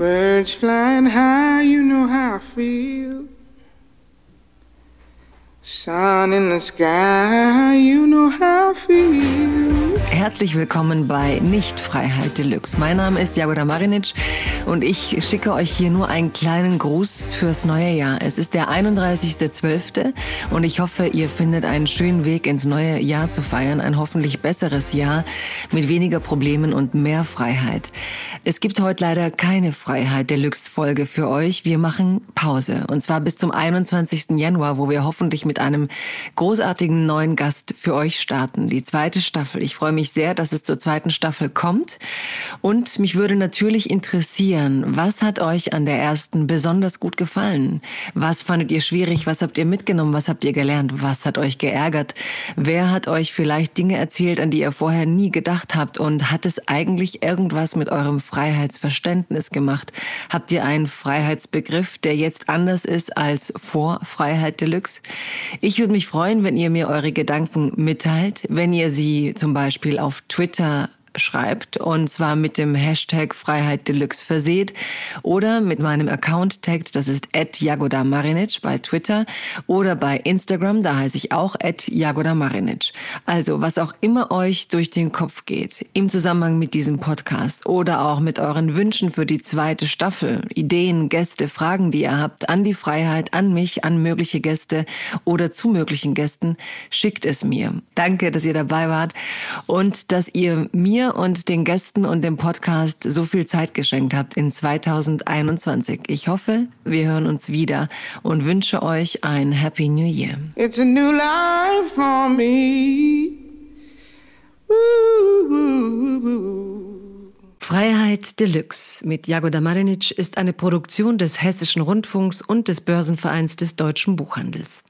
Birds flying high, you know how I feel. Sun in the sky, you know how. Herzlich willkommen bei Nicht-Freiheit Deluxe. Mein Name ist Jagoda Marinic und ich schicke euch hier nur einen kleinen Gruß fürs neue Jahr. Es ist der 31.12. und ich hoffe, ihr findet einen schönen Weg ins neue Jahr zu feiern. Ein hoffentlich besseres Jahr mit weniger Problemen und mehr Freiheit. Es gibt heute leider keine Freiheit Deluxe-Folge für euch. Wir machen Pause und zwar bis zum 21. Januar, wo wir hoffentlich mit einem großartigen neuen Gast für euch starten. Die zweite Staffel. Ich freue mich sehr, dass es zur zweiten Staffel kommt. Und mich würde natürlich interessieren, was hat euch an der ersten besonders gut gefallen? Was fandet ihr schwierig? Was habt ihr mitgenommen? Was habt ihr gelernt? Was hat euch geärgert? Wer hat euch vielleicht Dinge erzählt, an die ihr vorher nie gedacht habt? Und hat es eigentlich irgendwas mit eurem Freiheitsverständnis gemacht? Habt ihr einen Freiheitsbegriff, der jetzt anders ist als vor Freiheit Deluxe? Ich würde mich freuen, wenn ihr mir eure Gedanken mitteilt, wenn ihr sie zum Beispiel auf Twitter schreibt und zwar mit dem Hashtag Freiheit Deluxe verseht oder mit meinem Account taggt, das ist Jagoda Marinic bei Twitter oder bei Instagram, da heiße ich auch Jagoda Marinic. Also, was auch immer euch durch den Kopf geht, im Zusammenhang mit diesem Podcast oder auch mit euren Wünschen für die zweite Staffel, Ideen, Gäste, Fragen, die ihr habt an die Freiheit, an mich, an mögliche Gäste oder zu möglichen Gästen, schickt es mir. Danke, dass ihr dabei wart und dass ihr mir mir und den Gästen und dem Podcast so viel Zeit geschenkt habt in 2021. Ich hoffe, wir hören uns wieder und wünsche euch ein Happy New Year. It's a new life for me. Freiheit Deluxe mit Jagoda Marinic ist eine Produktion des Hessischen Rundfunks und des Börsenvereins des deutschen Buchhandels.